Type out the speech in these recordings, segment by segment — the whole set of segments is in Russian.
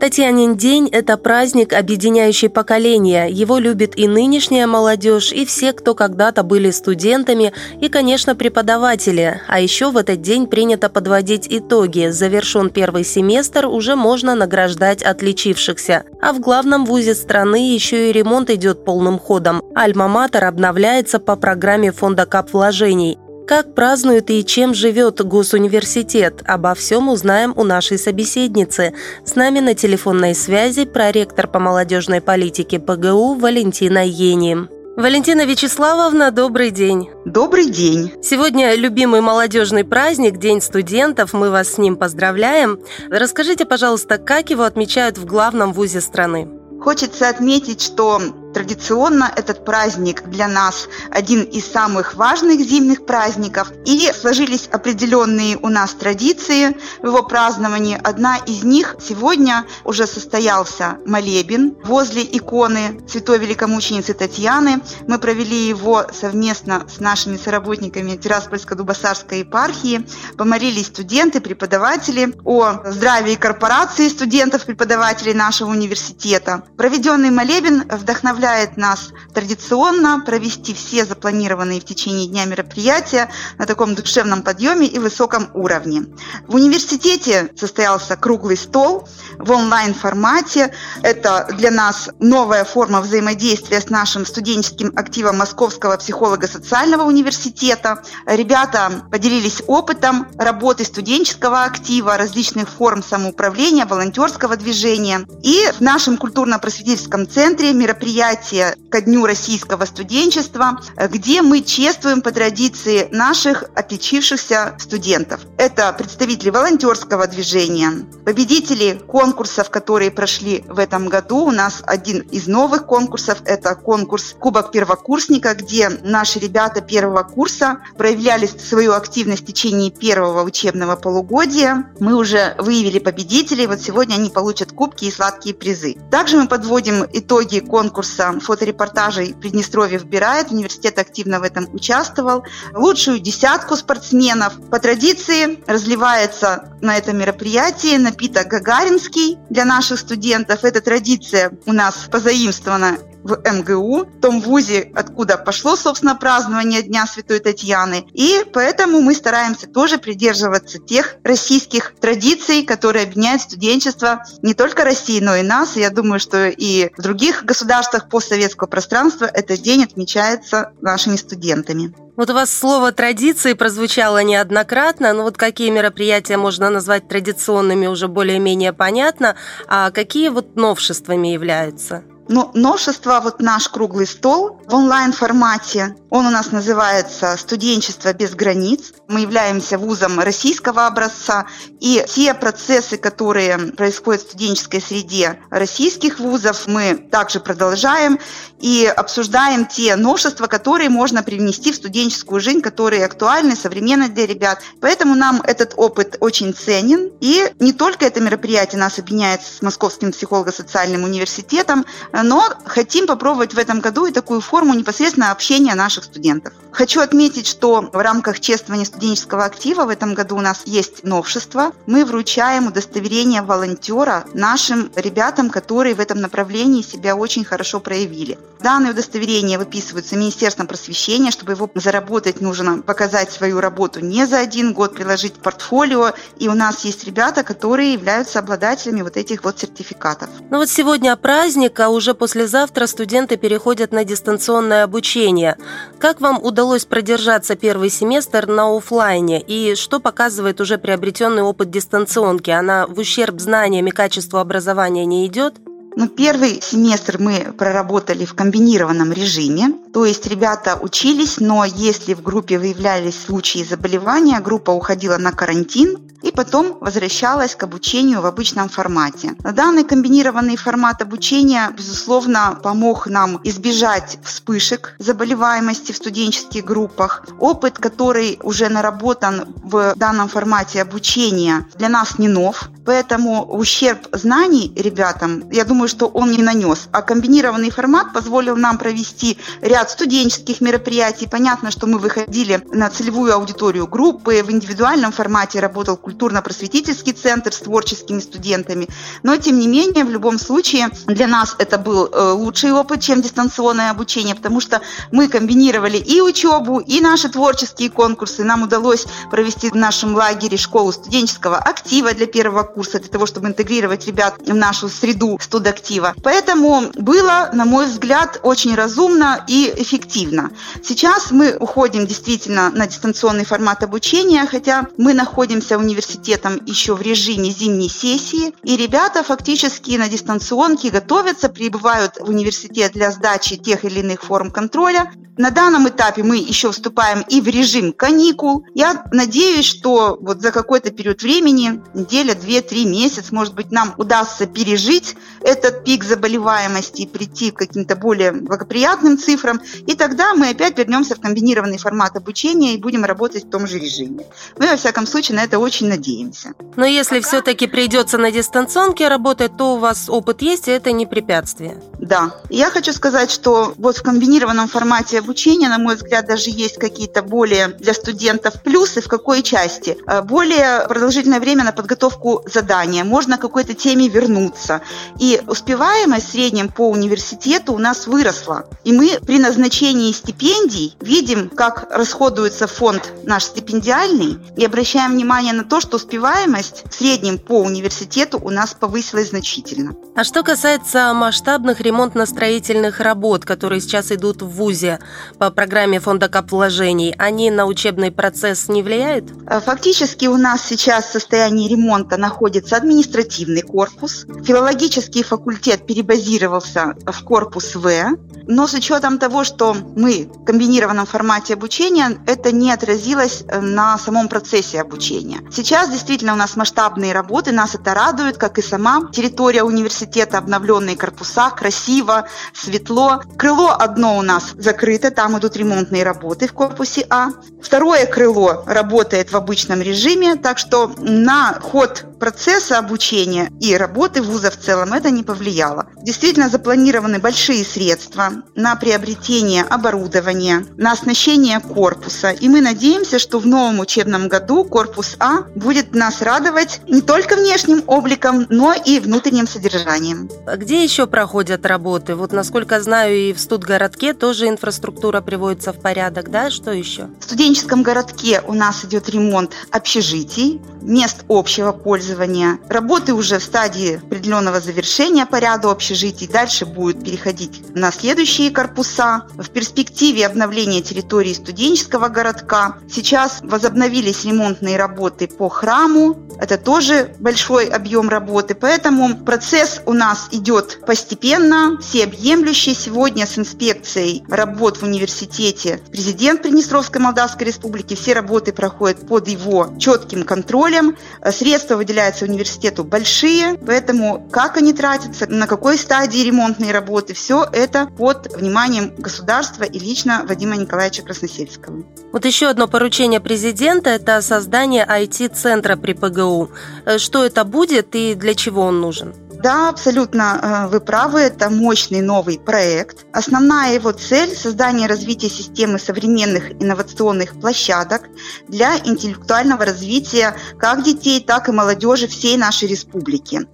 Татьянин день – это праздник, объединяющий поколения. Его любит и нынешняя молодежь, и все, кто когда-то были студентами, и, конечно, преподаватели. А еще в этот день принято подводить итоги. Завершен первый семестр, уже можно награждать отличившихся. А в главном вузе страны еще и ремонт идет полным ходом. Альма-Матер обновляется по программе фонда кап вложений. Как празднует и чем живет Госуниверситет? Обо всем узнаем у нашей собеседницы. С нами на телефонной связи проректор по молодежной политике ПГУ Валентина Ени. Валентина Вячеславовна, добрый день. Добрый день. Сегодня любимый молодежный праздник, День студентов. Мы вас с ним поздравляем. Расскажите, пожалуйста, как его отмечают в главном вузе страны? Хочется отметить, что Традиционно этот праздник для нас один из самых важных зимних праздников. И сложились определенные у нас традиции в его праздновании. Одна из них сегодня уже состоялся молебен возле иконы Святой Великомученицы Татьяны. Мы провели его совместно с нашими соработниками Тираспольско-Дубасарской епархии. Помолились студенты, преподаватели о здравии корпорации студентов, преподавателей нашего университета. Проведенный молебен вдохновляет заставляет нас традиционно провести все запланированные в течение дня мероприятия на таком душевном подъеме и высоком уровне. В университете состоялся круглый стол в онлайн-формате. Это для нас новая форма взаимодействия с нашим студенческим активом Московского психолого-социального университета. Ребята поделились опытом работы студенческого актива, различных форм самоуправления, волонтерского движения. И в нашем культурно-просветительском центре мероприятия мероприятие ко Дню российского студенчества, где мы чествуем по традиции наших отличившихся студентов. Это представители волонтерского движения, победители конкурсов, которые прошли в этом году. У нас один из новых конкурсов – это конкурс «Кубок первокурсника», где наши ребята первого курса проявляли свою активность в течение первого учебного полугодия. Мы уже выявили победителей, вот сегодня они получат кубки и сладкие призы. Также мы подводим итоги конкурса конкурса фоторепортажей Приднестровье вбирает. Университет активно в этом участвовал. Лучшую десятку спортсменов. По традиции разливается на этом мероприятии напиток гагаринский для наших студентов. Эта традиция у нас позаимствована в МГУ, в том вузе, откуда пошло, собственно, празднование Дня Святой Татьяны. И поэтому мы стараемся тоже придерживаться тех российских традиций, которые объединяют студенчество не только России, но и нас. Я думаю, что и в других государствах постсоветского пространства этот день отмечается нашими студентами. Вот у вас слово «традиции» прозвучало неоднократно, но вот какие мероприятия можно назвать традиционными, уже более-менее понятно, а какие вот новшествами являются? Но новшество, вот наш круглый стол в онлайн-формате, он у нас называется «Студенчество без границ». Мы являемся вузом российского образца, и те процессы, которые происходят в студенческой среде российских вузов, мы также продолжаем и обсуждаем те новшества, которые можно привнести в студенческую жизнь, которые актуальны, современны для ребят. Поэтому нам этот опыт очень ценен. И не только это мероприятие нас объединяет с Московским психолого-социальным университетом, но хотим попробовать в этом году и такую форму непосредственно общения наших студентов. Хочу отметить, что в рамках чествования студенческого актива в этом году у нас есть новшество. Мы вручаем удостоверение волонтера нашим ребятам, которые в этом направлении себя очень хорошо проявили. Данное удостоверение выписывается Министерством просвещения. Чтобы его заработать, нужно показать свою работу не за один год, приложить портфолио. И у нас есть ребята, которые являются обладателями вот этих вот сертификатов. Ну вот сегодня праздник, а уже уже послезавтра студенты переходят на дистанционное обучение. Как вам удалось продержаться первый семестр на офлайне и что показывает уже приобретенный опыт дистанционки? Она в ущерб знаниям и качеству образования не идет? Ну, первый семестр мы проработали в комбинированном режиме, то есть ребята учились, но если в группе выявлялись случаи заболевания, группа уходила на карантин, и потом возвращалась к обучению в обычном формате. Данный комбинированный формат обучения, безусловно, помог нам избежать вспышек заболеваемости в студенческих группах. Опыт, который уже наработан в данном формате обучения, для нас не нов, поэтому ущерб знаний ребятам, я думаю, что он не нанес. А комбинированный формат позволил нам провести ряд студенческих мероприятий. Понятно, что мы выходили на целевую аудиторию группы, в индивидуальном формате работал культурно-просветительский центр с творческими студентами. Но, тем не менее, в любом случае, для нас это был э, лучший опыт, чем дистанционное обучение, потому что мы комбинировали и учебу, и наши творческие конкурсы. Нам удалось провести в нашем лагере школу студенческого актива для первого курса, для того, чтобы интегрировать ребят в нашу среду студактива. Поэтому было, на мой взгляд, очень разумно и эффективно. Сейчас мы уходим действительно на дистанционный формат обучения, хотя мы находимся университетом еще в режиме зимней сессии, и ребята фактически на дистанционке готовятся, прибывают в университет для сдачи тех или иных форм контроля. На данном этапе мы еще вступаем и в режим каникул. Я надеюсь, что вот за какой-то период времени, неделя, две, три месяца, может быть, нам удастся пережить этот пик заболеваемости и прийти к каким-то более благоприятным цифрам, и тогда мы опять вернемся в комбинированный формат обучения и будем работать в том же режиме. Мы, во всяком случае, на это очень надеемся. Но если все-таки придется на дистанционке работать, то у вас опыт есть, и это не препятствие. Да. Я хочу сказать, что вот в комбинированном формате обучения, на мой взгляд, даже есть какие-то более для студентов плюсы. В какой части? Э, более продолжительное время на подготовку задания. Можно к какой-то теме вернуться. И успеваемость в среднем по университету у нас выросла. И мы при назначении стипендий видим, как расходуется фонд наш стипендиальный, и обращаем внимание на то, что успеваемость в среднем по университету у нас повысилась значительно. А что касается масштабных ремонтно-строительных работ, которые сейчас идут в ВУЗе по программе фонда капвложений, они на учебный процесс не влияют? Э, фактически у нас сейчас в состоянии ремонта находится административный корпус. Филологический факультет перебазировался в корпус В. Но с учетом того, что мы в комбинированном формате обучения, это не отразилось э, на самом процессе обучения. Сейчас действительно у нас масштабные работы, нас это радует, как и сама территория университета, обновленные корпуса, красиво, светло. Крыло одно у нас закрыто, там идут ремонтные работы в корпусе А. Второе крыло работает в обычном режиме, так что на ход процесса обучения и работы вуза в целом это не повлияло. Действительно запланированы большие средства на приобретение оборудования, на оснащение корпуса. И мы надеемся, что в новом учебном году корпус А будет нас радовать не только внешним обликом, но и внутренним содержанием. А где еще проходят работы? Вот, насколько знаю, и в студгородке тоже инфраструктура приводится в порядок, да? Что еще? В студенческом городке у нас идет ремонт общежитий, мест общего пользования. Работы уже в стадии определенного завершения по ряду общежитий. Дальше будет переходить на следующие корпуса. В перспективе обновления территории студенческого городка. Сейчас возобновились ремонтные работы по храму. Это тоже большой объем работы. Поэтому процесс у нас идет постепенно, всеобъемлющий. Сегодня с инспекцией работ в университете президент Приднестровской Молдавской Республики. Все работы проходят под его четким контролем. Средства выделяются университету большие, поэтому как они тратятся, на какой стадии ремонтные работы, все это под вниманием государства и лично Вадима Николаевича Красносельского. Вот еще одно поручение президента – это создание IT-центра при ПГУ. Э, что это будет и для чего он нужен? Да, абсолютно э, вы правы, это мощный новый проект. Основная его цель – создание и развитие системы современных инновационных площадок для интеллектуального развития как детей, так и молодежи всей нашей республики.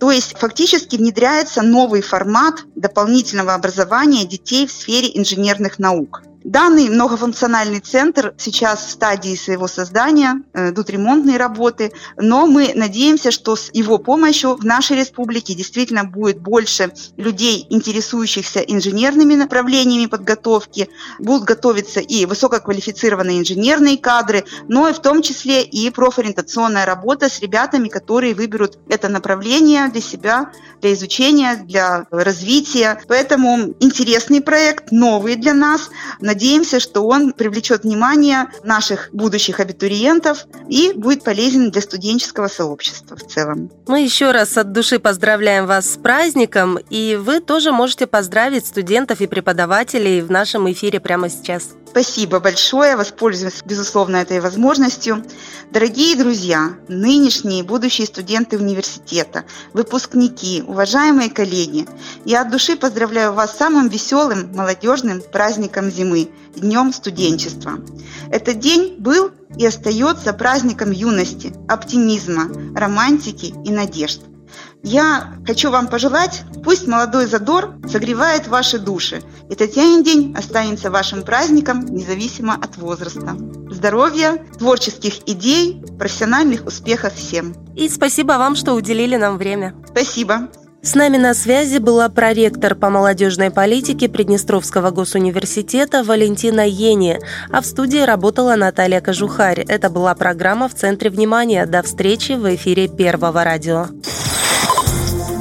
То есть фактически внедряется новый формат дополнительного образования детей в сфере инженерных наук. Данный многофункциональный центр сейчас в стадии своего создания, э, идут ремонтные работы, но мы надеемся, что с его помощью в нашей республике действительно будет больше людей, интересующихся инженерными направлениями подготовки, будут готовиться и высококвалифицированные инженерные кадры, но и в том числе и профориентационная работа с ребятами, которые выберут это направление для себя, для изучения, для развития. Поэтому интересный проект, новый для нас. Надеемся, Надеемся, что он привлечет внимание наших будущих абитуриентов и будет полезен для студенческого сообщества в целом. Мы еще раз от души поздравляем вас с праздником, и вы тоже можете поздравить студентов и преподавателей в нашем эфире прямо сейчас. Спасибо большое, воспользуюсь, безусловно, этой возможностью. Дорогие друзья, нынешние и будущие студенты университета, выпускники, уважаемые коллеги, я от души поздравляю вас с самым веселым молодежным праздником зимы – Днем студенчества. Этот день был и остается праздником юности, оптимизма, романтики и надежд – я хочу вам пожелать, пусть молодой задор согревает ваши души, и Татьянин день останется вашим праздником, независимо от возраста. Здоровья, творческих идей, профессиональных успехов всем. И спасибо вам, что уделили нам время. Спасибо. С нами на связи была проректор по молодежной политике Приднестровского госуниверситета Валентина Ени, а в студии работала Наталья Кожухарь. Это была программа «В центре внимания». До встречи в эфире Первого радио.